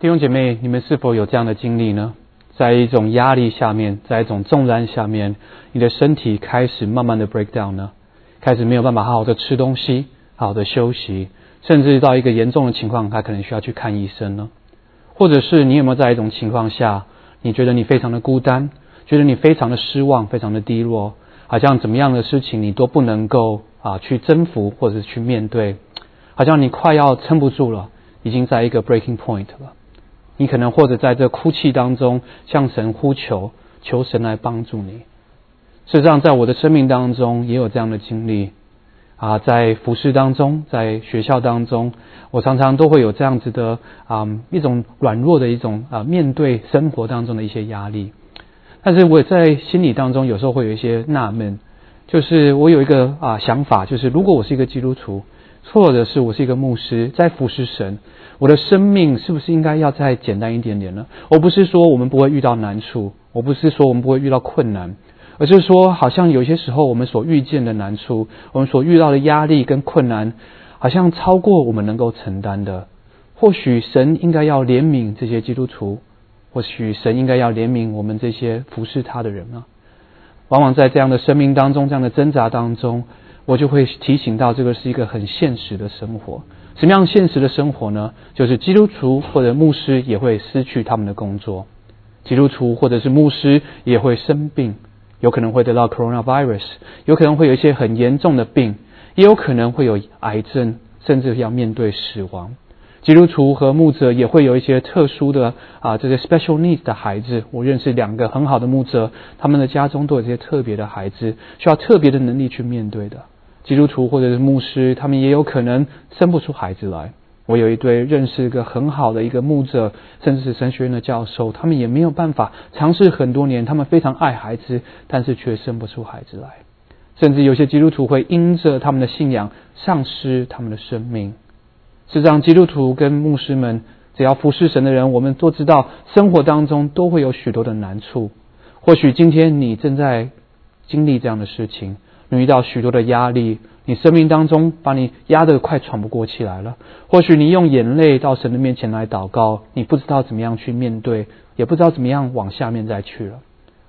弟兄姐妹，你们是否有这样的经历呢？在一种压力下面，在一种重担下面，你的身体开始慢慢的 break down 呢？开始没有办法好好的吃东西，好好的休息，甚至到一个严重的情况，他可能需要去看医生呢？或者是你有没有在一种情况下，你觉得你非常的孤单，觉得你非常的失望，非常的低落，好像怎么样的事情你都不能够啊去征服或者去面对，好像你快要撑不住了，已经在一个 breaking point 了。你可能或者在这哭泣当中向神呼求，求神来帮助你。事实上，在我的生命当中也有这样的经历啊，在服饰当中，在学校当中，我常常都会有这样子的啊一种软弱的一种啊面对生活当中的一些压力。但是我在心里当中有时候会有一些纳闷，就是我有一个啊想法，就是如果我是一个基督徒，或者是我是一个牧师，在服侍神。我的生命是不是应该要再简单一点点呢？我不是说我们不会遇到难处，我不是说我们不会遇到困难，而是说，好像有些时候我们所遇见的难处，我们所遇到的压力跟困难，好像超过我们能够承担的。或许神应该要怜悯这些基督徒，或许神应该要怜悯我们这些服侍他的人啊。往往在这样的生命当中，这样的挣扎当中，我就会提醒到，这个是一个很现实的生活。什么样现实的生活呢？就是基督徒或者牧师也会失去他们的工作，基督徒或者是牧师也会生病，有可能会得到 coronavirus，有可能会有一些很严重的病，也有可能会有癌症，甚至要面对死亡。基督徒和牧者也会有一些特殊的啊，这些 special needs 的孩子。我认识两个很好的牧者，他们的家中都有这些特别的孩子，需要特别的能力去面对的。基督徒或者是牧师，他们也有可能生不出孩子来。我有一对认识一个很好的一个牧者，甚至是神学院的教授，他们也没有办法尝试很多年，他们非常爱孩子，但是却生不出孩子来。甚至有些基督徒会因着他们的信仰丧失他们的生命。实上，基督徒跟牧师们，只要服侍神的人，我们都知道，生活当中都会有许多的难处。或许今天你正在经历这样的事情。你遇到许多的压力，你生命当中把你压得快喘不过气来了。或许你用眼泪到神的面前来祷告，你不知道怎么样去面对，也不知道怎么样往下面再去了。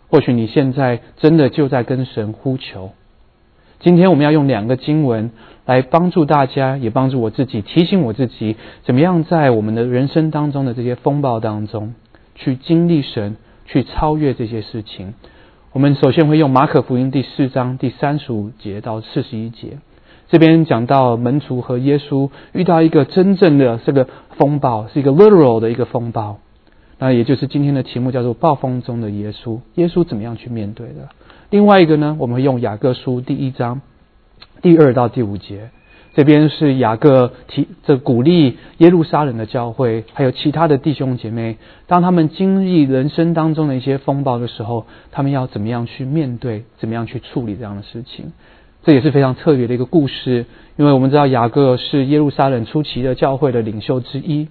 或许你现在真的就在跟神呼求。今天我们要用两个经文来帮助大家，也帮助我自己，提醒我自己，怎么样在我们的人生当中的这些风暴当中，去经历神，去超越这些事情。我们首先会用马可福音第四章第三十五节到四十一节，这边讲到门徒和耶稣遇到一个真正的这个风暴，是一个 literal 的一个风暴，那也就是今天的题目叫做暴风中的耶稣，耶稣怎么样去面对的？另外一个呢，我们会用雅各书第一章第二到第五节。这边是雅各提这鼓励耶路撒冷的教会，还有其他的弟兄姐妹，当他们经历人生当中的一些风暴的时候，他们要怎么样去面对，怎么样去处理这样的事情？这也是非常特别的一个故事，因为我们知道雅各是耶路撒冷初期的教会的领袖之一。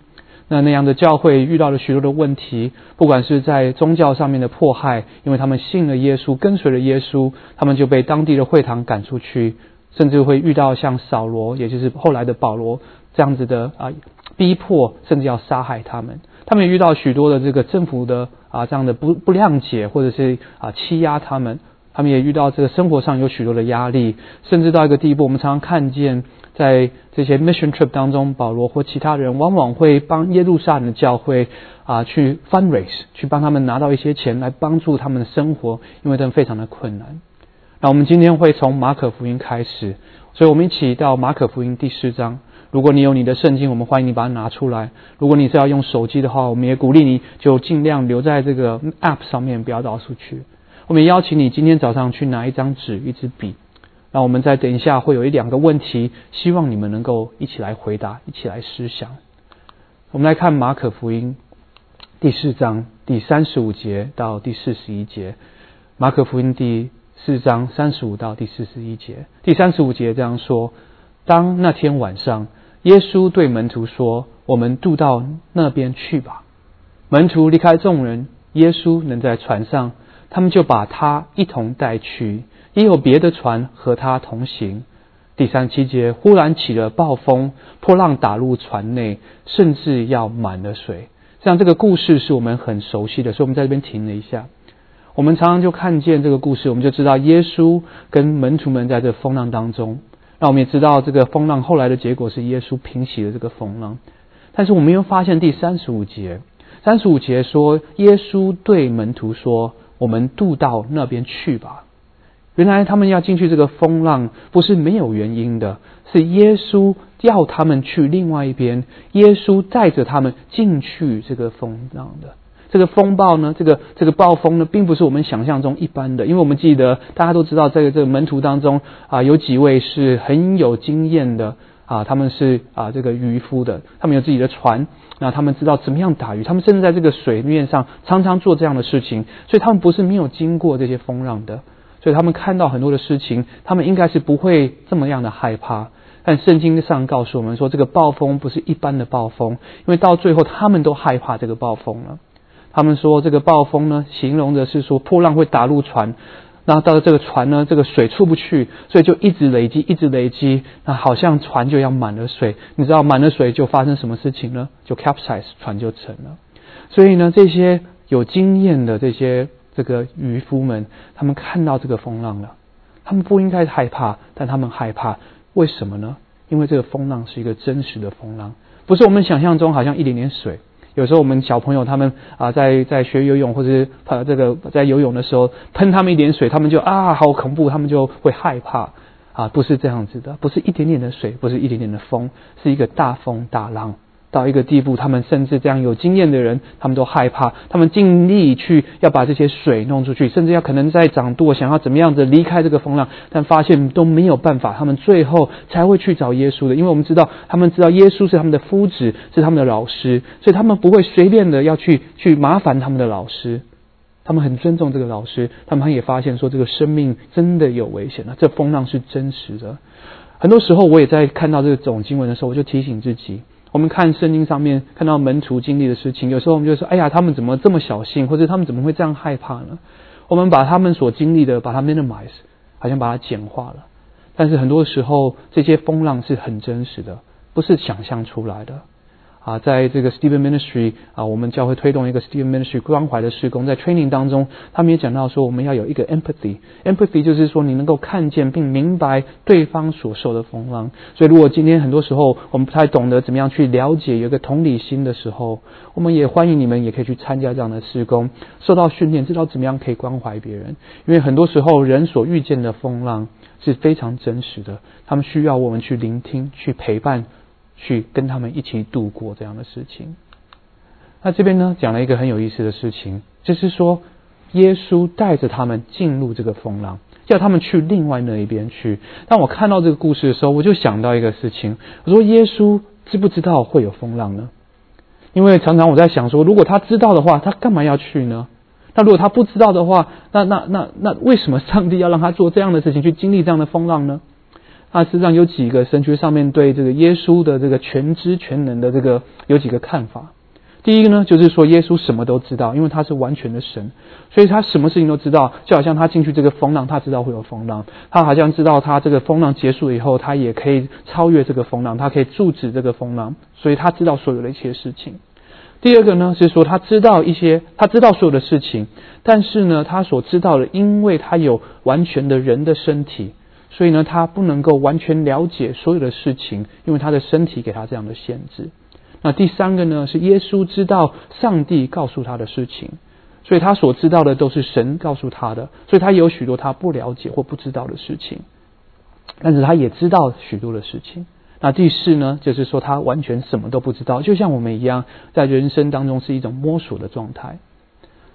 那那样的教会遇到了许多的问题，不管是在宗教上面的迫害，因为他们信了耶稣，跟随了耶稣，他们就被当地的会堂赶出去。甚至会遇到像扫罗，也就是后来的保罗这样子的啊逼迫，甚至要杀害他们。他们也遇到许多的这个政府的啊这样的不不谅解，或者是啊欺压他们。他们也遇到这个生活上有许多的压力，甚至到一个地步，我们常常看见在这些 mission trip 当中，保罗或其他人往往会帮耶路撒冷的教会啊去 fundraise，去帮他们拿到一些钱来帮助他们的生活，因为他们非常的困难。那我们今天会从马可福音开始，所以我们一起到马可福音第四章。如果你有你的圣经，我们欢迎你把它拿出来。如果你是要用手机的话，我们也鼓励你就尽量留在这个 App 上面，不要到处去。我们邀请你今天早上去拿一张纸、一支笔。那我们再等一下会有一两个问题，希望你们能够一起来回答，一起来思想。我们来看马可福音第四章第三十五节到第四十一节。马可福音第。四章三十五到第四十一节，第三十五节这样说：当那天晚上，耶稣对门徒说：“我们渡到那边去吧。”门徒离开众人，耶稣能在船上，他们就把他一同带去。也有别的船和他同行。第三七节，忽然起了暴风，波浪打入船内，甚至要满了水。像这个故事是我们很熟悉的，所以我们在这边停了一下。我们常常就看见这个故事，我们就知道耶稣跟门徒们在这风浪当中。那我们也知道，这个风浪后来的结果是耶稣平息了这个风浪。但是我们又发现第三十五节，三十五节说，耶稣对门徒说：“我们渡到那边去吧。”原来他们要进去这个风浪，不是没有原因的，是耶稣要他们去另外一边，耶稣带着他们进去这个风浪的。这个风暴呢，这个这个暴风呢，并不是我们想象中一般的。因为我们记得，大家都知道，在这个门徒当中啊，有几位是很有经验的啊，他们是啊这个渔夫的，他们有自己的船，那他们知道怎么样打鱼，他们甚至在这个水面上常常做这样的事情，所以他们不是没有经过这些风浪的，所以他们看到很多的事情，他们应该是不会这么样的害怕。但圣经上告诉我们说，这个暴风不是一般的暴风，因为到最后他们都害怕这个暴风了。他们说这个暴风呢，形容的是说破浪会打入船，然后到了这个船呢，这个水出不去，所以就一直累积，一直累积，那好像船就要满了水。你知道满了水就发生什么事情呢？就 capsize 船就沉了。所以呢，这些有经验的这些这个渔夫们，他们看到这个风浪了，他们不应该害怕，但他们害怕，为什么呢？因为这个风浪是一个真实的风浪，不是我们想象中好像一点点水。有时候我们小朋友他们啊，在在学游泳或者是呃这个在游泳的时候喷他们一点水，他们就啊好恐怖，他们就会害怕啊，不是这样子的，不是一点点的水，不是一点点的风，是一个大风大浪。到一个地步，他们甚至这样有经验的人，他们都害怕，他们尽力去要把这些水弄出去，甚至要可能在掌舵，想要怎么样子离开这个风浪，但发现都没有办法，他们最后才会去找耶稣的，因为我们知道，他们知道耶稣是他们的夫子，是他们的老师，所以他们不会随便的要去去麻烦他们的老师，他们很尊重这个老师，他们也发现说这个生命真的有危险了，这风浪是真实的。很多时候我也在看到这个总经文的时候，我就提醒自己。我们看圣经上面看到门徒经历的事情，有时候我们就说：“哎呀，他们怎么这么小心，或者他们怎么会这样害怕呢？”我们把他们所经历的，把它 minimize，好像把它简化了。但是很多时候，这些风浪是很真实的，不是想象出来的。啊，在这个 Stephen Ministry 啊，我们教会推动一个 Stephen Ministry 关怀的施工，在 training 当中，他们也讲到说，我们要有一个 empathy，empathy 就是说你能够看见并明白对方所受的风浪。所以，如果今天很多时候我们不太懂得怎么样去了解，有一个同理心的时候，我们也欢迎你们也可以去参加这样的施工，受到训练，知道怎么样可以关怀别人。因为很多时候人所遇见的风浪是非常真实的，他们需要我们去聆听，去陪伴。去跟他们一起度过这样的事情。那这边呢，讲了一个很有意思的事情，就是说，耶稣带着他们进入这个风浪，叫他们去另外那一边去。当我看到这个故事的时候，我就想到一个事情，我说：耶稣知不知道会有风浪呢？因为常常我在想说，如果他知道的话，他干嘛要去呢？那如果他不知道的话，那那那那为什么上帝要让他做这样的事情，去经历这样的风浪呢？啊，实际上有几个神学上面对这个耶稣的这个全知全能的这个有几个看法。第一个呢，就是说耶稣什么都知道，因为他是完全的神，所以他什么事情都知道。就好像他进去这个风浪，他知道会有风浪，他好像知道他这个风浪结束以后，他也可以超越这个风浪，他可以阻止这个风浪，所以他知道所有的一切事情。第二个呢，是说他知道一些，他知道所有的事情，但是呢，他所知道的，因为他有完全的人的身体。所以呢，他不能够完全了解所有的事情，因为他的身体给他这样的限制。那第三个呢，是耶稣知道上帝告诉他的事情，所以他所知道的都是神告诉他的，所以他有许多他不了解或不知道的事情，但是他也知道许多的事情。那第四呢，就是说他完全什么都不知道，就像我们一样，在人生当中是一种摸索的状态。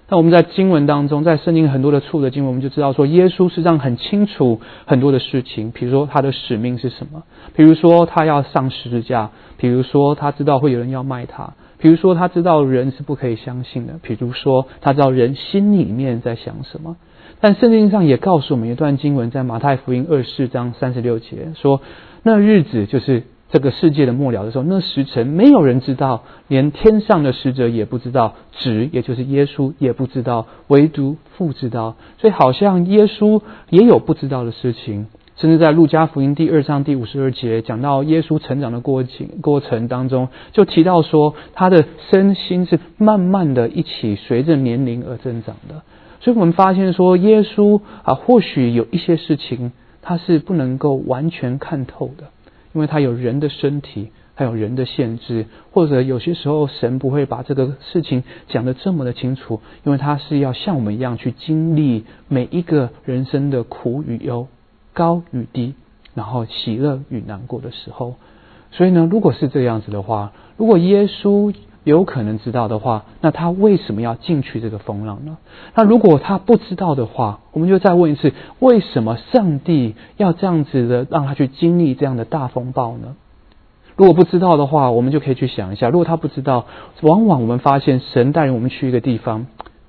那我们在经文当中，在圣经很多的处的经文，我们就知道说，耶稣实际上很清楚很多的事情，比如说他的使命是什么，比如说他要上十字架，比如说他知道会有人要卖他，比如说他知道人是不可以相信的，比如说他知道人心里面在想什么。但圣经上也告诉我们一段经文，在马太福音二十四章三十六节说，那日子就是。这个世界的末了的时候，那时辰没有人知道，连天上的使者也不知道，子也就是耶稣也不知道，唯独父知道。所以好像耶稣也有不知道的事情，甚至在路加福音第二章第五十二节讲到耶稣成长的过程过程当中，就提到说他的身心是慢慢的一起随着年龄而增长的。所以我们发现说，耶稣啊，或许有一些事情他是不能够完全看透的，因为他有人的身体，还有人的限制，或者有些时候神不会把这个事情讲得这么的清楚，因为他是要像我们一样去经历每一个人生的苦与忧。高与低，然后喜乐与难过的时候，所以呢，如果是这样子的话，如果耶稣有可能知道的话，那他为什么要进去这个风浪呢？那如果他不知道的话，我们就再问一次：为什么上帝要这样子的让他去经历这样的大风暴呢？如果不知道的话，我们就可以去想一下：如果他不知道，往往我们发现神带领我们去一个地方。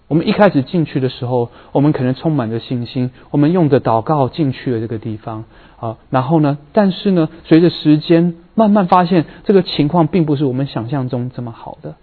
我们一开始进去的时候，我们可能充满着信心，我们用着祷告进去了这个地方啊。然后呢，但是呢，随着时间慢慢发现，这个情况并不是我们想象中这么好的。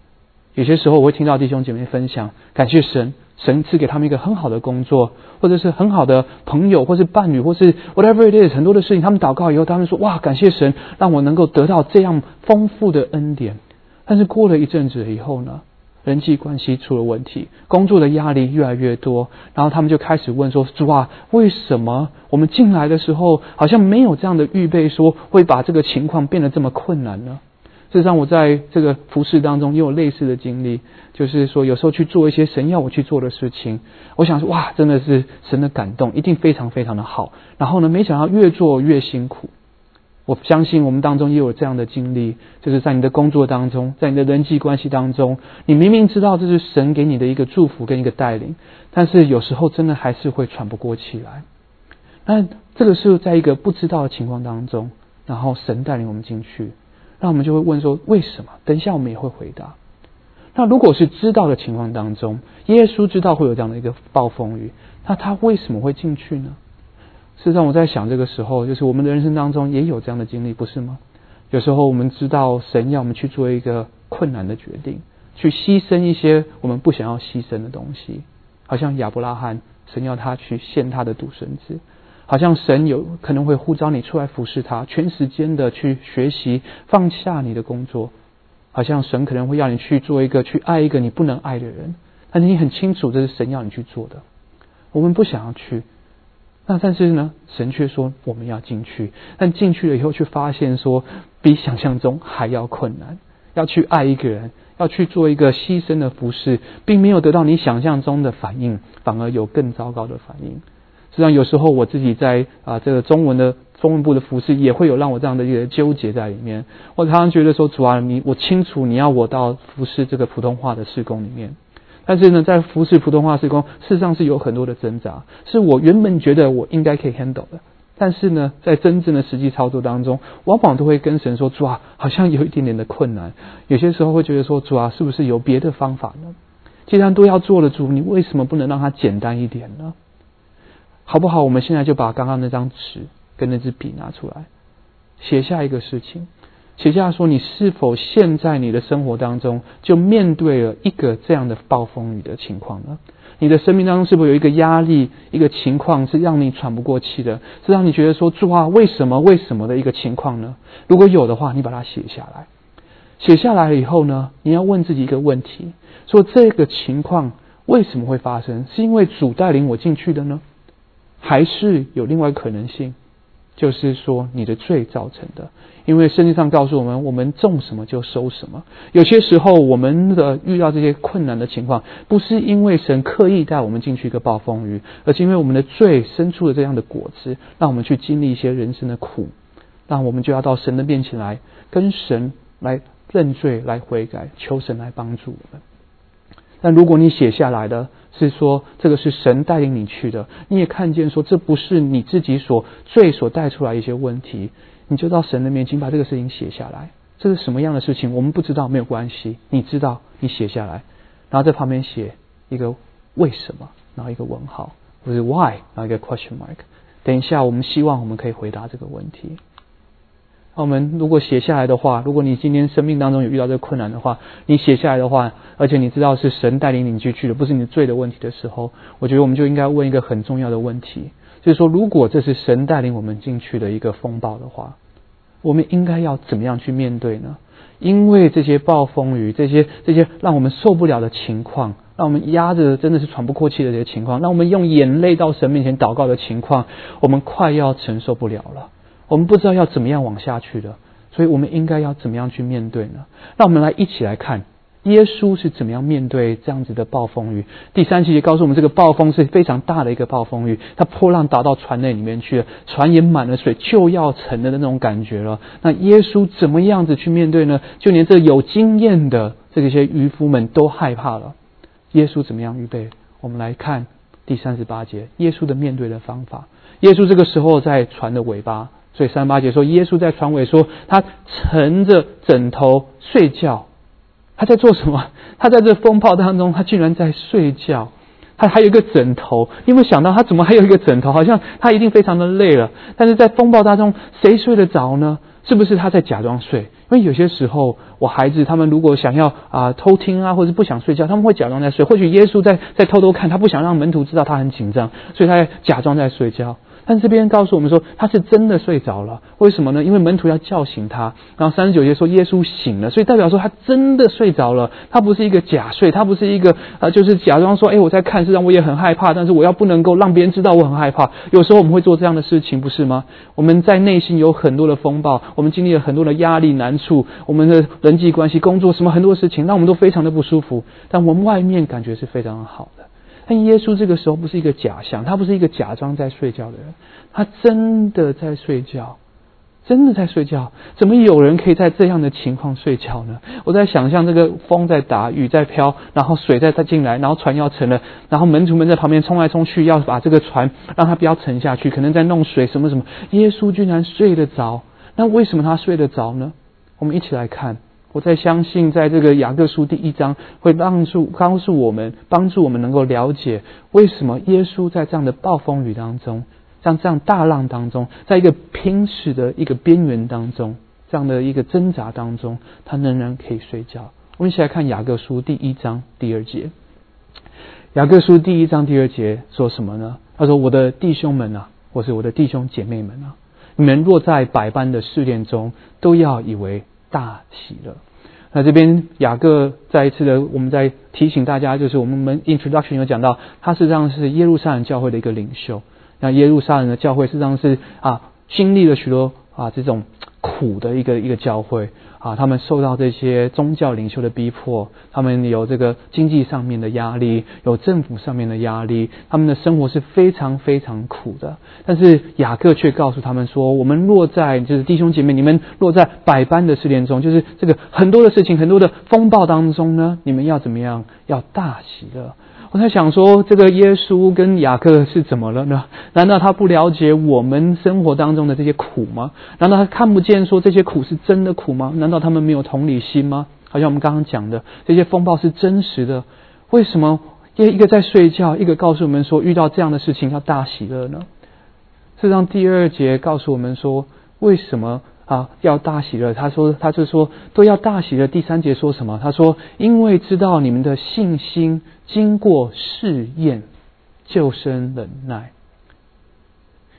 有些时候，我会听到弟兄姐妹分享，感谢神，神赐给他们一个很好的工作，或者是很好的朋友，或是伴侣，或是 whatever it is，很多的事情，他们祷告以后，他们说：“哇，感谢神，让我能够得到这样丰富的恩典。”但是过了一阵子以后呢？人际关系出了问题，工作的压力越来越多，然后他们就开始问说：“主啊，为什么我们进来的时候好像没有这样的预备，说会把这个情况变得这么困难呢？”事实上，我在这个服饰当中也有类似的经历，就是说有时候去做一些神要我去做的事情，我想说哇，真的是神的感动，一定非常非常的好。然后呢，没想到越做越辛苦。我相信我们当中也有这样的经历，就是在你的工作当中，在你的人际关系当中，你明明知道这是神给你的一个祝福跟一个带领，但是有时候真的还是会喘不过气来。那这个是在一个不知道的情况当中，然后神带领我们进去，那我们就会问说为什么？等一下我们也会回答。那如果是知道的情况当中，耶稣知道会有这样的一个暴风雨，那他为什么会进去呢？事实上，我在想，这个时候就是我们的人生当中也有这样的经历，不是吗？有时候我们知道神要我们去做一个困难的决定，去牺牲一些我们不想要牺牲的东西，好像亚伯拉罕，神要他去献他的独生子；好像神有可能会呼召你出来服侍他，全时间的去学习，放下你的工作；好像神可能会要你去做一个去爱一个你不能爱的人，但是你很清楚这是神要你去做的，我们不想要去。那但是呢，神却说我们要进去，但进去了以后，却发现说比想象中还要困难。要去爱一个人，要去做一个牺牲的服饰，并没有得到你想象中的反应，反而有更糟糕的反应。实际上，有时候我自己在啊这个中文的中文部的服饰，也会有让我这样的一个纠结在里面。我常常觉得说，主啊，你我清楚你要我到服饰这个普通话的施工里面。但是呢，在服侍普通话施工，事实上是有很多的挣扎，是我原本觉得我应该可以 handle 的。但是呢，在真正的实际操作当中，往往都会跟神说：“主啊，好像有一点点的困难。”有些时候会觉得说：“主啊，是不是有别的方法呢？既然都要做了，主，你为什么不能让它简单一点呢？好不好？我们现在就把刚刚那张纸跟那支笔拿出来，写下一个事情。写下说，你是否现在你的生活当中就面对了一个这样的暴风雨的情况呢？你的生命当中是否有一个压力、一个情况是让你喘不过气的，是让你觉得说主啊，为什么、为什么的一个情况呢？如果有的话，你把它写下来。写下来以后呢，你要问自己一个问题：说这个情况为什么会发生？是因为主带领我进去的呢，还是有另外可能性？就是说，你的罪造成的，因为圣经上告诉我们，我们种什么就收什么。有些时候，我们的遇到这些困难的情况，不是因为神刻意带我们进去一个暴风雨，而是因为我们的罪生出了这样的果子，让我们去经历一些人生的苦，那我们就要到神的面前来，跟神来认罪、来悔改，求神来帮助我们。但如果你写下来的，是说这个是神带领你去的，你也看见说这不是你自己所罪所带出来一些问题，你就到神的面前把这个事情写下来。这是什么样的事情？我们不知道，没有关系。你知道，你写下来，然后在旁边写一个为什么，然后一个问号，或者 why，然后一个 question mark。等一下，我们希望我们可以回答这个问题。我们如果写下来的话，如果你今天生命当中有遇到这个困难的话，你写下来的话，而且你知道是神带领你进去的，不是你罪的问题的时候，我觉得我们就应该问一个很重要的问题：就是说，如果这是神带领我们进去的一个风暴的话，我们应该要怎么样去面对呢？因为这些暴风雨，这些这些让我们受不了的情况，让我们压着真的是喘不过气的这些情况，让我们用眼泪到神面前祷告的情况，我们快要承受不了了。我们不知道要怎么样往下去的，所以我们应该要怎么样去面对呢？让我们来一起来看。耶稣是怎么样面对这样子的暴风雨？第三节告诉我们，这个暴风是非常大的一个暴风雨，它波浪打到船内里面去了，船也满了水，就要沉了的那种感觉了。那耶稣怎么样子去面对呢？就连这有经验的这些渔夫们都害怕了。耶稣怎么样预备？我们来看第三十八节，耶稣的面对的方法。耶稣这个时候在船的尾巴，所以三八节说，耶稣在船尾说，他乘着枕头睡觉。他在做什么？他在这风暴当中，他竟然在睡觉。他还有一个枕头，你有没有想到他怎么还有一个枕头？好像他一定非常的累了。但是在风暴当中，谁睡得着呢？是不是他在假装睡？因为有些时候，我孩子他们如果想要啊偷听啊，或者不想睡觉，他们会假装在睡。或许耶稣在在偷偷看，他不想让门徒知道他很紧张，所以他假装在睡觉。但这边告诉我们说，他是真的睡着了。为什么呢？因为门徒要叫醒他。然后三十九节说耶稣醒了，所以代表说他真的睡着了。他不是一个假睡，他不是一个呃，就是假装说，哎，我在看，实际上我也很害怕，但是我要不能够让别人知道我很害怕。有时候我们会做这样的事情，不是吗？我们在内心有很多的风暴，我们经历了很多的压力难处，我们的人际关系、工作什么很多事情，让我们都非常的不舒服。但我们外面感觉是非常好的。但耶稣这个时候不是一个假象，他不是一个假装在睡觉的人，他真的在睡觉，真的在睡觉。怎么有人可以在这样的情况睡觉呢？我在想象这个风在打，雨在飘，然后水在它进来，然后船要沉了，然后门徒们在旁边冲来冲去，要把这个船让它不要沉下去，可能在弄水什么什么。耶稣居然睡得着，那为什么他睡得着呢？我们一起来看。我在相信，在这个雅各书第一章会帮助告诉我们，帮助我们能够了解为什么耶稣在这样的暴风雨当中，像这样大浪当中，在一个濒死的一个边缘当中，这样的一个挣扎当中，他仍然可以睡觉。我们一起来看雅各书第一章第二节。雅各书第一章第二节说什么呢？他说：“我的弟兄们啊，或是我的弟兄姐妹们啊，你们若在百般的试炼中，都要以为。”大喜乐。那这边雅各再一次的，我们在提醒大家，就是我们们 introduction 有讲到，他实际上是耶路撒冷教会的一个领袖。那耶路撒冷的教会实际上是啊，经历了许多啊这种苦的一个一个教会。啊，他们受到这些宗教领袖的逼迫，他们有这个经济上面的压力，有政府上面的压力，他们的生活是非常非常苦的。但是雅各却告诉他们说：“我们落在就是弟兄姐妹，你们落在百般的试炼中，就是这个很多的事情、很多的风暴当中呢，你们要怎么样？要大喜乐。”我在想说，这个耶稣跟雅各是怎么了呢？难道他不了解我们生活当中的这些苦吗？难道他看不见说这些苦是真的苦吗？难道他们没有同理心吗？好像我们刚刚讲的，这些风暴是真实的，为什么一一个在睡觉，一个告诉我们说遇到这样的事情要大喜乐呢？事实上，第二节告诉我们说，为什么？啊，要大喜了。他说，他就说都要大喜了。第三节说什么？他说，因为知道你们的信心经过试验，就生忍耐。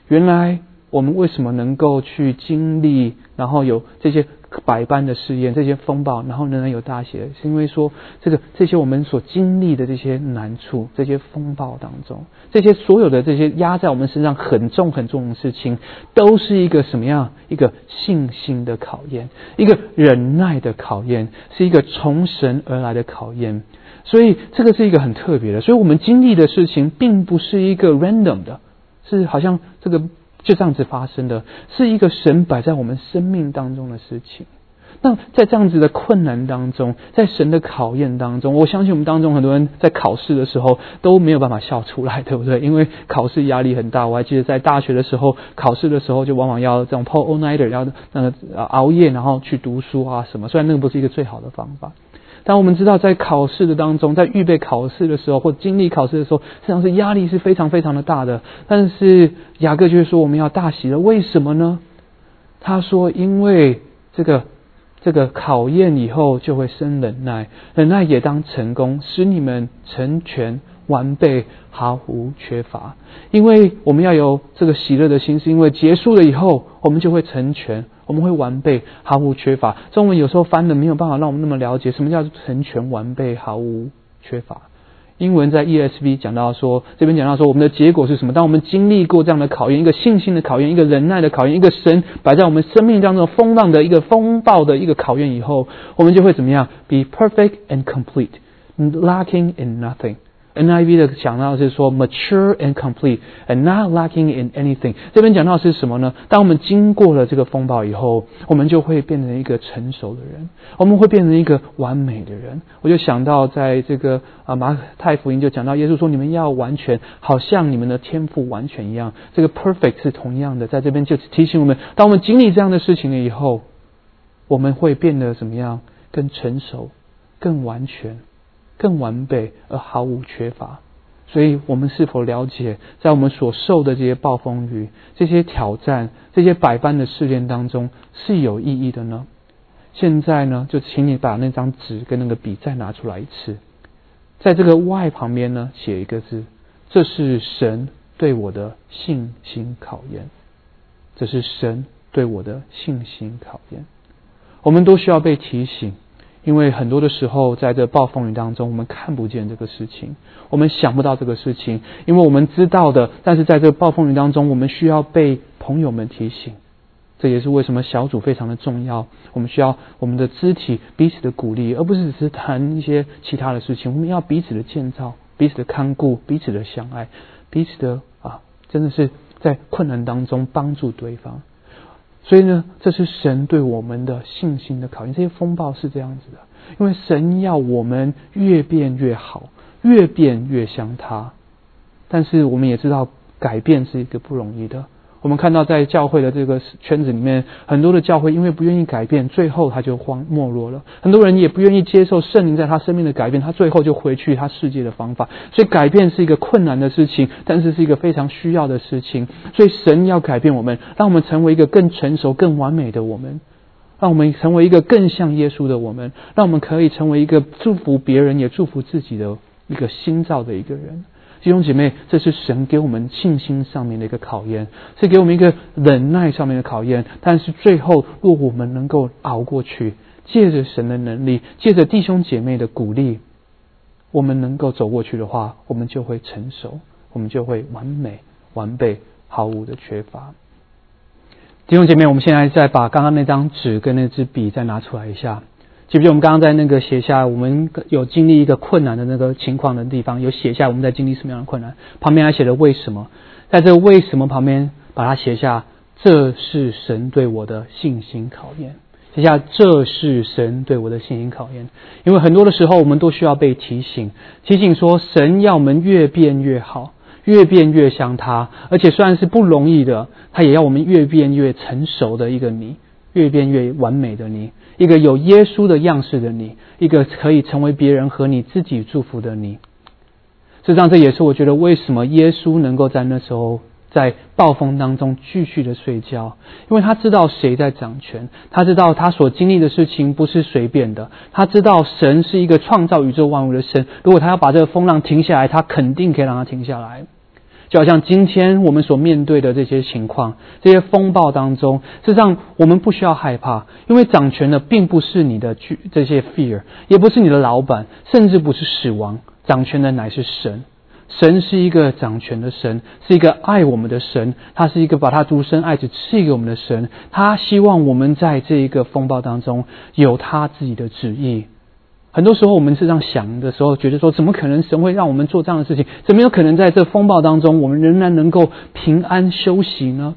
原来我们为什么能够去经历，然后有这些？百般的试验，这些风暴，然后仍然有大写，是因为说这个这些我们所经历的这些难处，这些风暴当中，这些所有的这些压在我们身上很重很重的事情，都是一个什么样？一个信心的考验，一个忍耐的考验，是一个从神而来的考验。所以这个是一个很特别的，所以我们经历的事情，并不是一个 random 的，是好像这个。就这样子发生的，是一个神摆在我们生命当中的事情。那在这样子的困难当中，在神的考验当中，我相信我们当中很多人在考试的时候都没有办法笑出来，对不对？因为考试压力很大。我还记得在大学的时候，考试的时候就往往要这种 pull all nighter，要那个熬夜，然后去读书啊什么。虽然那个不是一个最好的方法。但我们知道，在考试的当中，在预备考试的时候，或经历考试的时候，实际上是压力是非常非常的大的。但是雅各就是说，我们要大喜了。为什么呢？他说，因为这个这个考验以后就会生忍耐，忍耐也当成功，使你们成全完备，毫无缺乏。因为我们要有这个喜乐的心，是因为结束了以后，我们就会成全，我们会完备，毫无缺乏。中文有时候翻的没有办法让我们那么了解，什么叫成全、完备、毫无缺乏。英文在 ESV 讲到说，这边讲到说，我们的结果是什么？当我们经历过这样的考验，一个信心的考验，一个忍耐的考验，一个神摆在我们生命当中风浪的一个风暴的一个考验以后，我们就会怎么样？Be perfect and complete, lacking in nothing. NIV 的讲到是说 mature and complete and not lacking in anything。这边讲到是什么呢？当我们经过了这个风暴以后，我们就会变成一个成熟的人，我们会变成一个完美的人。我就想到在这个啊马太福音就讲到耶稣说你们要完全，好像你们的天赋完全一样。这个 perfect 是同样的，在这边就提醒我们，当我们经历这样的事情了以后，我们会变得怎么样？更成熟，更完全。更完备而毫无缺乏，所以我们是否了解，在我们所受的这些暴风雨、这些挑战、这些百般的试炼当中是有意义的呢？现在呢，就请你把那张纸跟那个笔再拿出来一次，在这个 Y 旁边呢写一个字，这是神对我的信心考验，这是神对我的信心考验。我们都需要被提醒。因为很多的时候，在这暴风雨当中，我们看不见这个事情，我们想不到这个事情，因为我们知道的，但是在这暴风雨当中，我们需要被朋友们提醒。这也是为什么小组非常的重要。我们需要我们的肢体彼此的鼓励，而不是只是谈一些其他的事情。我们要彼此的建造，彼此的看顾，彼此的相爱，彼此的啊，真的是在困难当中帮助对方。所以呢，这是神对我们的信心的考验。这些风暴是这样子的，因为神要我们越变越好，越变越像他。但是我们也知道，改变是一个不容易的。我们看到，在教会的这个圈子里面，很多的教会因为不愿意改变，最后他就荒没落了。很多人也不愿意接受圣灵在他生命的改变，他最后就回去他世界的方法。所以，改变是一个困难的事情，但是是一个非常需要的事情。所以，神要改变我们，让我们成为一个更成熟、更完美的我们，让我们成为一个更像耶稣的我们，让我们可以成为一个祝福别人也祝福自己的一个新造的一个人。弟兄姐妹，这是神给我们信心上面的一个考验，是给我们一个忍耐上面的考验。但是最后，若我们能够熬过去，借着神的能力，借着弟兄姐妹的鼓励，我们能够走过去的话，我们就会成熟，我们就会完美、完备、毫无的缺乏。弟兄姐妹，我们现在再把刚刚那张纸跟那支笔再拿出来一下。记不记得我们刚刚在那个写下我们有经历一个困难的那个情况的地方，有写下我们在经历什么样的困难？旁边还写了为什么？在这为什么旁边把它写下，这是神对我的信心考验。写下这是神对我的信心考验，因为很多的时候我们都需要被提醒，提醒说神要我们越变越好，越变越像他，而且虽然是不容易的，他也要我们越变越成熟的一个你。越变越完美的你，一个有耶稣的样式的你，一个可以成为别人和你自己祝福的你。实际上，这也是我觉得为什么耶稣能够在那时候在暴风当中继续的睡觉，因为他知道谁在掌权，他知道他所经历的事情不是随便的，他知道神是一个创造宇宙万物的神。如果他要把这个风浪停下来，他肯定可以让它停下来。就好像今天我们所面对的这些情况，这些风暴当中，事实上我们不需要害怕，因为掌权的并不是你的惧这些 fear，也不是你的老板，甚至不是死亡，掌权的乃是神。神是一个掌权的神，是一个爱我们的神，他是一个把他独生爱子赐给我们的神，他希望我们在这一个风暴当中有他自己的旨意。很多时候，我们是这样想的时候，觉得说，怎么可能神会让我们做这样的事情？怎么有可能在这风暴当中，我们仍然能够平安休息呢？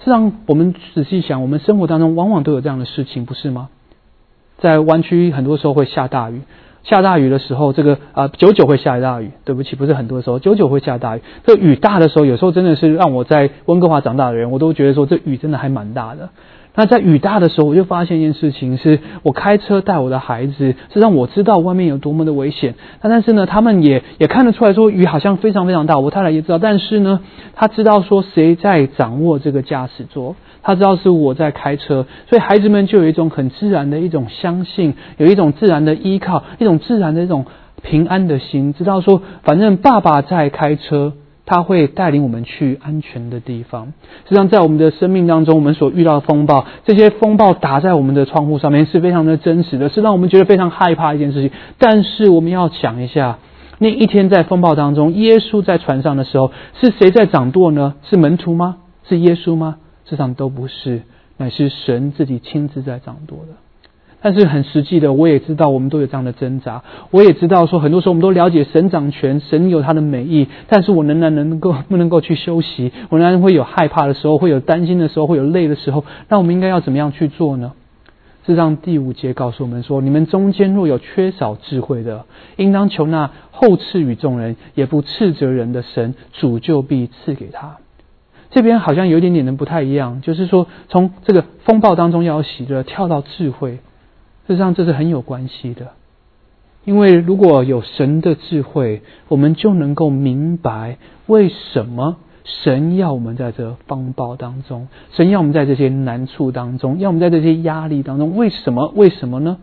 实际上，我们仔细想，我们生活当中往往都有这样的事情，不是吗？在湾区，很多时候会下大雨。下大雨的时候，这个啊，久久会下大雨。对不起，不是很多时候，久久会下大雨。这雨大的时候，有时候真的是让我在温哥华长大的人，我都觉得说，这雨真的还蛮大的。那在雨大的时候，我就发现一件事情：是我开车带我的孩子，是让我知道外面有多么的危险。那但是呢，他们也也看得出来说雨好像非常非常大。我太太也知道，但是呢，他知道说谁在掌握这个驾驶座，他知道是我在开车，所以孩子们就有一种很自然的一种相信，有一种自然的依靠，一种自然的一种平安的心，知道说，反正爸爸在开车，他会带领我们去安全的地方。实际上，在我们的生命当中，我们所遇到的风暴，这些风暴打在我们的窗户上面，是非常的真实的，是让我们觉得非常害怕一件事情。但是，我们要想一下，那一天在风暴当中，耶稣在船上的时候，是谁在掌舵呢？是门徒吗？是耶稣吗？实际上都不是，乃是神自己亲自在掌舵的。但是很实际的，我也知道我们都有这样的挣扎。我也知道说，很多时候我们都了解神掌权，神有他的美意。但是我仍然能够 不能够去休息？我仍然会有害怕的时候，会有担心的时候，会有累的时候。那我们应该要怎么样去做呢？是让第五节告诉我们说：你们中间若有缺少智慧的，应当求那后赐予众人，也不斥责人的神，主就必赐给他。这边好像有一点点的不太一样，就是说从这个风暴当中要洗的，跳到智慧。事实上，这是很有关系的，因为如果有神的智慧，我们就能够明白为什么神要我们在这风暴当中，神要我们在这些难处当中，要我们在这些压力当中，为什么？为什么呢？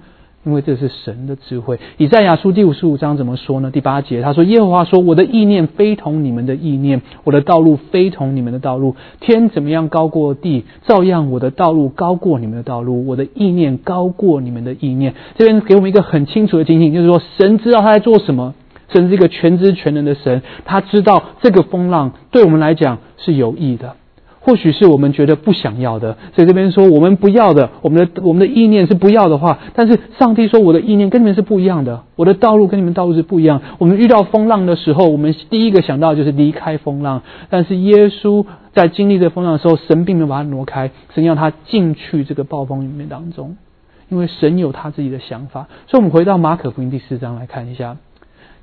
因为这是神的智慧。以赛亚书第五十五章怎么说呢？第八节他说：“耶和华说，我的意念非同你们的意念，我的道路非同你们的道路。天怎么样高过地，照样我的道路高过你们的道路，我的意念高过你们的意念。”这边给我们一个很清楚的提醒，就是说神知道他在做什么，神是一个全知全能的神，他知道这个风浪对我们来讲是有益的。或许是我们觉得不想要的，所以这边说我们不要的，我们的我们的意念是不要的话，但是上帝说我的意念跟你们是不一样的，我的道路跟你们道路是不一样。我们遇到风浪的时候，我们第一个想到就是离开风浪，但是耶稣在经历这风浪的时候，神并没有把它挪开，神要他进去这个暴风里面当中，因为神有他自己的想法。所以，我们回到马可福音第四章来看一下。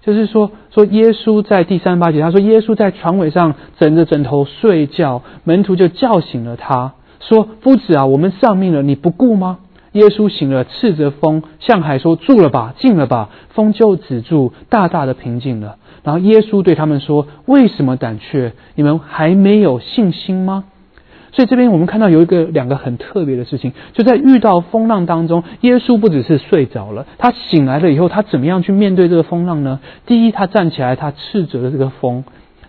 就是说，说耶稣在第三八节，他说耶稣在床尾上枕着枕头睡觉，门徒就叫醒了他，说：“夫子啊，我们丧命了，你不顾吗？”耶稣醒了，斥责风，向海说：“住了吧，静了吧。”风就止住，大大的平静了。然后耶稣对他们说：“为什么胆怯？你们还没有信心吗？”所以这边我们看到有一个两个很特别的事情，就在遇到风浪当中，耶稣不只是睡着了，他醒来了以后，他怎么样去面对这个风浪呢？第一，他站起来，他斥责了这个风，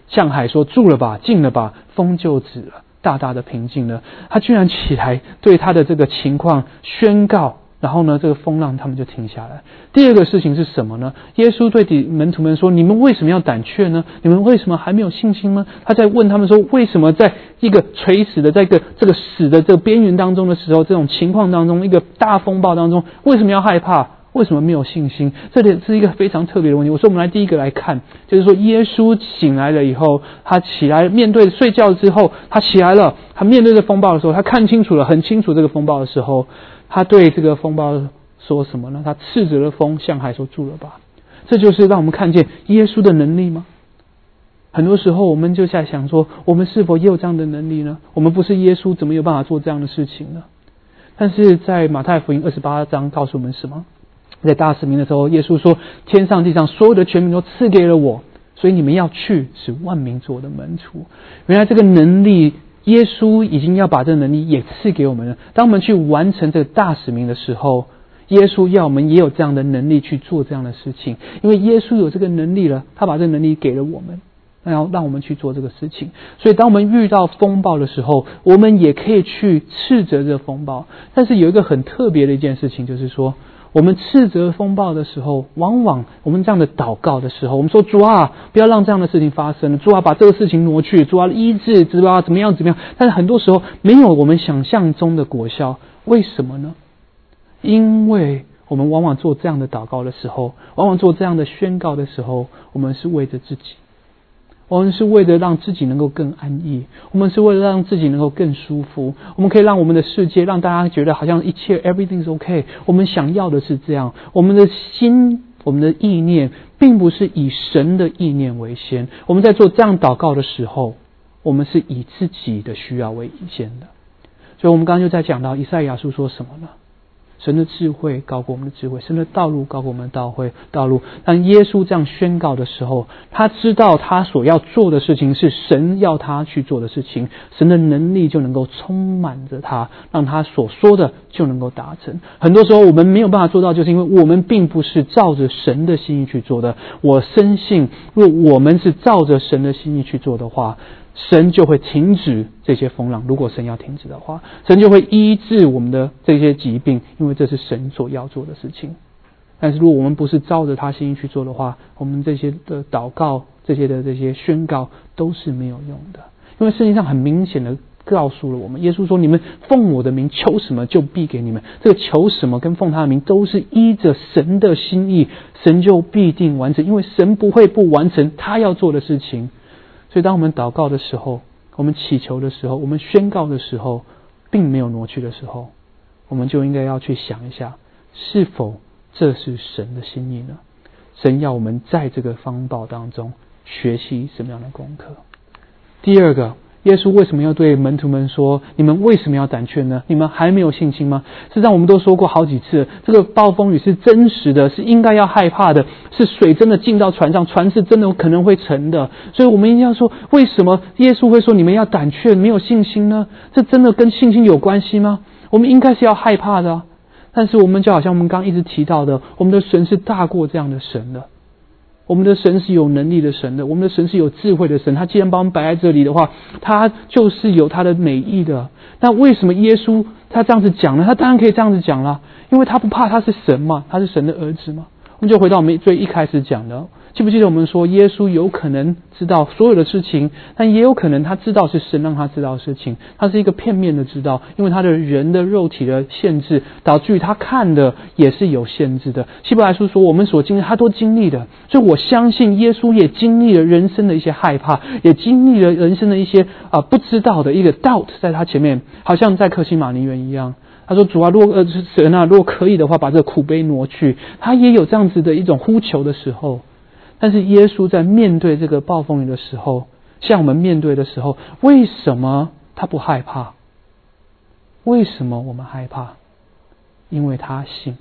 向海说：“住了吧，静了吧。”风就止了，大大的平静了。他居然起来对他的这个情况宣告。然后呢，这个风浪他们就停下来。第二个事情是什么呢？耶稣对底门徒们说：“你们为什么要胆怯呢？你们为什么还没有信心呢？”他在问他们说：“为什么在一个垂死的、在一个这个死的这个边缘当中的时候，这种情况当中，一个大风暴当中，为什么要害怕？为什么没有信心？这里是一个非常特别的问题。我说，我们来第一个来看，就是说，耶稣醒来了以后，他起来面对睡觉之后，他起来了，他面对这风暴的时候，他看清楚了，很清楚这个风暴的时候。他对这个风暴说什么呢？他斥责了风，向海说：“住了吧。”这就是让我们看见耶稣的能力吗？很多时候，我们就在想说：我们是否也有这样的能力呢？我们不是耶稣，怎么有办法做这样的事情呢？但是在马太福音二十八章告诉我们什么？在大使命的时候，耶稣说：“天上地上所有的权柄都赐给了我，所以你们要去，使万民做我的门徒。”原来这个能力。耶稣已经要把这能力也赐给我们了。当我们去完成这个大使命的时候，耶稣要我们也有这样的能力去做这样的事情。因为耶稣有这个能力了，他把这能力给了我们，然后让我们去做这个事情。所以，当我们遇到风暴的时候，我们也可以去斥责这风暴。但是有一个很特别的一件事情，就是说。我们斥责风暴的时候，往往我们这样的祷告的时候，我们说主啊，不要让这样的事情发生，主啊，把这个事情挪去，主啊，医治，主啊，怎么样怎么样？但是很多时候没有我们想象中的果效，为什么呢？因为我们往往做这样的祷告的时候，往往做这样的宣告的时候，我们是为着自己。我们是为了让自己能够更安逸，我们是为了让自己能够更舒服。我们可以让我们的世界，让大家觉得好像一切 everything's OK。我们想要的是这样，我们的心、我们的意念，并不是以神的意念为先。我们在做这样祷告的时候，我们是以自己的需要为先的。所以，我们刚刚就在讲到以赛亚书说什么呢？神的智慧高过我们的智慧，神的道路高过我们的道会道路。当耶稣这样宣告的时候，他知道他所要做的事情是神要他去做的事情，神的能力就能够充满着他，让他所说的就能够达成。很多时候我们没有办法做到，就是因为我们并不是照着神的心意去做的。我深信，若我们是照着神的心意去做的话。神就会停止这些风浪。如果神要停止的话，神就会医治我们的这些疾病，因为这是神所要做的事情。但是，如果我们不是照着他心意去做的话，我们这些的祷告、这些的这些宣告都是没有用的。因为圣经上很明显的告诉了我们，耶稣说：“你们奉我的名求什么，就必给你们。”这个求什么跟奉他的名都是依着神的心意，神就必定完成。因为神不会不完成他要做的事情。所以，当我们祷告的时候，我们祈求的时候，我们宣告的时候，并没有挪去的时候，我们就应该要去想一下，是否这是神的心意呢？神要我们在这个方报当中学习什么样的功课？第二个。耶稣为什么要对门徒们说：“你们为什么要胆怯呢？你们还没有信心吗？”实际上，我们都说过好几次，这个暴风雨是真实的，是应该要害怕的，是水真的进到船上，船是真的可能会沉的。所以，我们一定要说：为什么耶稣会说你们要胆怯、没有信心呢？这真的跟信心有关系吗？我们应该是要害怕的。但是，我们就好像我们刚一直提到的，我们的神是大过这样的神的。我们的神是有能力的神的，我们的神是有智慧的神。他既然把我们摆在这里的话，他就是有他的美意的。那为什么耶稣他这样子讲呢？他当然可以这样子讲了，因为他不怕他是神嘛，他是神的儿子嘛。我们就回到我们最一开始讲的。记不记得我们说，耶稣有可能知道所有的事情，但也有可能他知道是神让他知道的事情。他是一个片面的知道，因为他的人的肉体的限制，导致于他看的也是有限制的。希伯来书说，我们所经历他都经历的，所以我相信耶稣也经历了人生的一些害怕，也经历了人生的一些啊不知道的一个 doubt，在他前面，好像在克西马尼园一样。他说：“主啊，若呃神啊，如果可以的话，把这苦杯挪去。”他也有这样子的一种呼求的时候。但是耶稣在面对这个暴风雨的时候，像我们面对的时候，为什么他不害怕？为什么我们害怕？因为他信，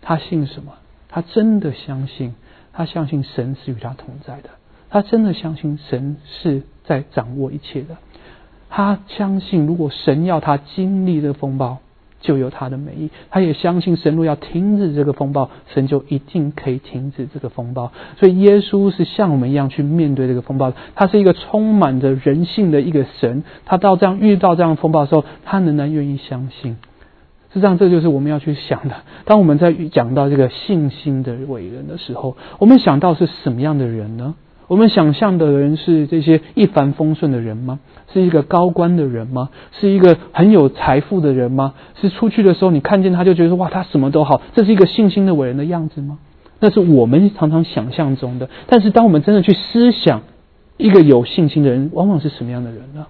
他信什么？他真的相信，他相信神是与他同在的，他真的相信神是在掌握一切的，他相信如果神要他经历这个风暴。就有他的美意，他也相信神若要停止这个风暴，神就一定可以停止这个风暴。所以耶稣是像我们一样去面对这个风暴，他是一个充满着人性的一个神。他到这样遇到这样风暴的时候，他仍然愿意相信。实际上，这就是我们要去想的。当我们在讲到这个信心的伟人的时候，我们想到是什么样的人呢？我们想象的人是这些一帆风顺的人吗？是一个高官的人吗？是一个很有财富的人吗？是出去的时候你看见他就觉得哇，他什么都好，这是一个信心的伟人的样子吗？那是我们常常想象中的。但是当我们真的去思想，一个有信心的人往往是什么样的人呢？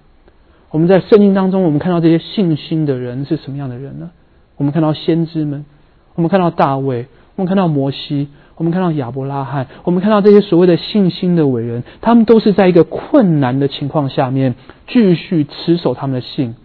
我们在圣经当中，我们看到这些信心的人是什么样的人呢？我们看到先知们，我们看到大卫，我们看到摩西。我们看到亚伯拉罕，我们看到这些所谓的信心的伟人，他们都是在一个困难的情况下面继续持守他们的信，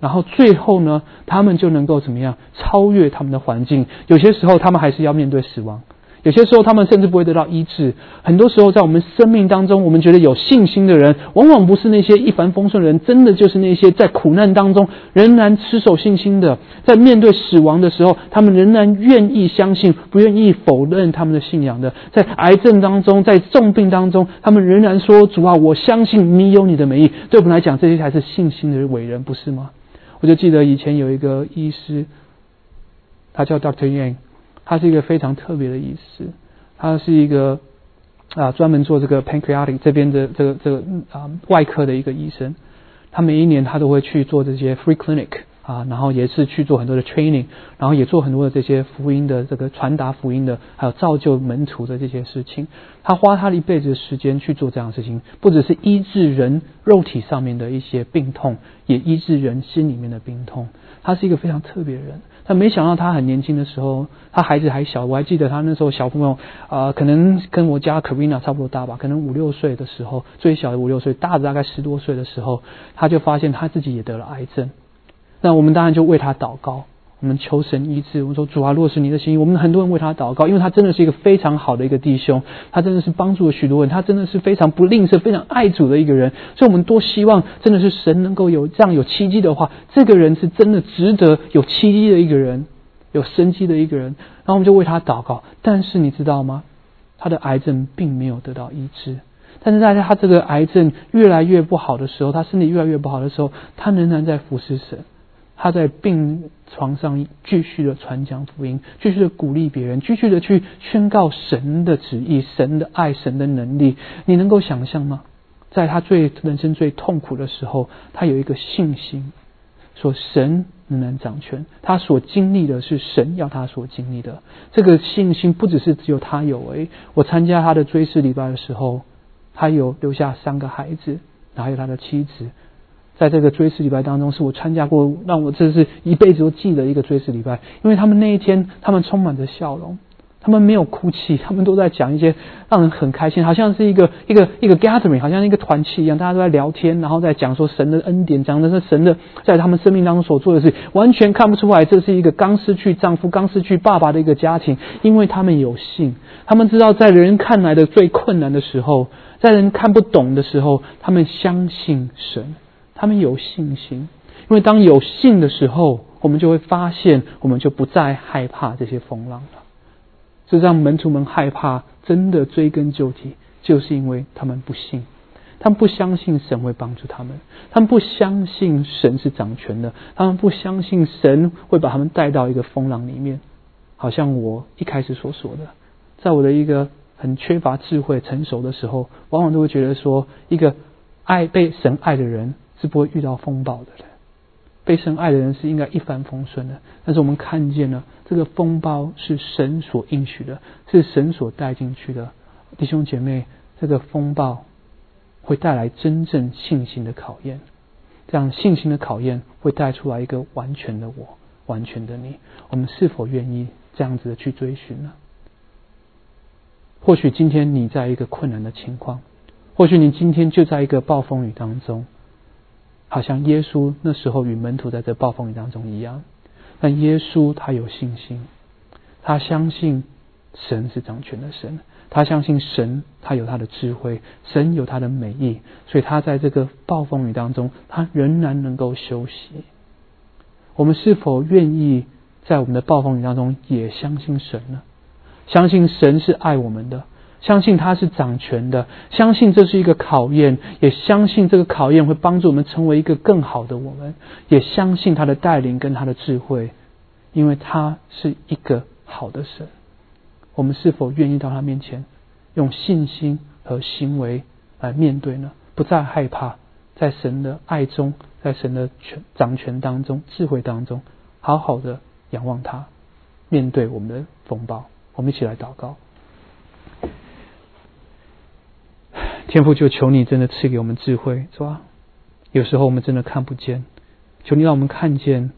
然后最后呢，他们就能够怎么样超越他们的环境？有些时候，他们还是要面对死亡。有些时候，他们甚至不会得到医治。很多时候，在我们生命当中，我们觉得有信心的人，往往不是那些一帆风顺的人，真的就是那些在苦难当中仍然持守信心的，在面对死亡的时候，他们仍然愿意相信，不愿意否认他们的信仰的。在癌症当中，在重病当中，他们仍然说：“主啊，我相信你有你的美意。”对我们来讲，这些才是信心的伟人，不是吗？我就记得以前有一个医师，他叫 Dr. Yang。他是一个非常特别的医师，他是一个啊专门做这个 pancreatic 这边的这个这个啊外科的一个医生。他每一年他都会去做这些 free clinic 啊，然后也是去做很多的 training，然后也做很多的这些福音的这个传达福音的，还有造就门徒的这些事情。他花他一辈子的时间去做这样的事情，不只是医治人肉体上面的一些病痛，也医治人心里面的病痛。他是一个非常特别的人。但没想到他很年轻的时候，他孩子还小，我还记得他那时候小朋友，啊，可能跟我家 Karina 差不多大吧，可能五六岁的时候，最小的五六岁，大的大概十多岁的时候，他就发现他自己也得了癌症。那我们当然就为他祷告，我们求神医治。我们说主啊，若是你的心意，我们很多人为他祷告，因为他真的是一个非常好的一个弟兄，他真的是帮助了许多人，他真的是非常不吝啬、非常爱主的一个人。所以，我们多希望真的是神能够有这样有奇迹的话，这个人是真的值得有奇迹的一个人，有生机的一个人。然后我们就为他祷告。但是你知道吗？他的癌症并没有得到医治。但是在他这个癌症越来越不好的时候，他身体越来越不好的时候，他仍然在服侍神。他在病床上继续的传讲福音，继续的鼓励别人，继续的去宣告神的旨意、神的爱、神的能力。你能够想象吗？在他最人生最痛苦的时候，他有一个信心，说神仍然掌权。他所经历的是神要他所经历的。这个信心不只是只有他有诶。我参加他的追思礼拜的时候，他有留下三个孩子，还有他的妻子。在这个追思礼拜当中，是我参加过让我这是一辈子都记得一个追思礼拜，因为他们那一天，他们充满着笑容，他们没有哭泣，他们都在讲一些让人很开心，好像是一个一个一个 gathering，好像一个团契一样，大家都在聊天，然后在讲说神的恩典，讲的是神的在他们生命当中所做的事，完全看不出来这是一个刚失去丈夫、刚失去爸爸的一个家庭，因为他们有信，他们知道在人看来的最困难的时候，在人看不懂的时候，他们相信神。他们有信心，因为当有信的时候，我们就会发现，我们就不再害怕这些风浪了。这让门徒们害怕，真的追根究底，就是因为他们不信，他们不相信神会帮助他们，他们不相信神是掌权的，他们不相信神会把他们带到一个风浪里面。好像我一开始所说的，在我的一个很缺乏智慧、成熟的时候，往往都会觉得说，一个爱被神爱的人。是不会遇到风暴的人，被神爱的人是应该一帆风顺的。但是我们看见了，这个风暴是神所应许的，是神所带进去的。弟兄姐妹，这个风暴会带来真正信心的考验。这样信心的考验会带出来一个完全的我，完全的你。我们是否愿意这样子的去追寻呢？或许今天你在一个困难的情况，或许你今天就在一个暴风雨当中。好像耶稣那时候与门徒在这暴风雨当中一样，但耶稣他有信心，他相信神是掌权的神，他相信神他有他的智慧，神有他的美意，所以他在这个暴风雨当中，他仍然能够休息。我们是否愿意在我们的暴风雨当中也相信神呢？相信神是爱我们的。相信他是掌权的，相信这是一个考验，也相信这个考验会帮助我们成为一个更好的我们，也相信他的带领跟他的智慧，因为他是一个好的神。我们是否愿意到他面前，用信心和行为来面对呢？不再害怕，在神的爱中，在神的权掌权当中、智慧当中，好好的仰望他，面对我们的风暴。我们一起来祷告。天父就求你真的赐给我们智慧，是吧？有时候我们真的看不见，求你让我们看见，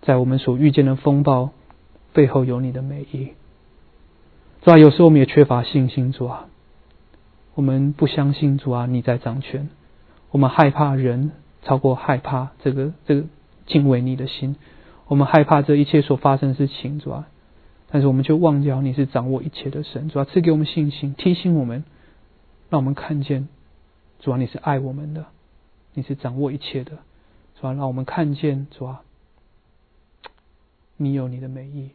在我们所遇见的风暴背后有你的美意，是吧？有时候我们也缺乏信心，主啊，我们不相信主啊，你在掌权，我们害怕人超过害怕这个这个敬畏你的心，我们害怕这一切所发生的事情，主啊，但是我们就忘掉你是掌握一切的神，主啊，赐给我们信心，提醒我们。让我们看见，主啊，你是爱我们的，你是掌握一切的，主啊，让我们看见，主啊，你有你的美意，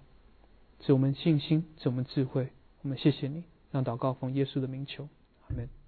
赐我们信心，赐我们智慧，我们谢谢你，让祷告奉耶稣的名求，阿门。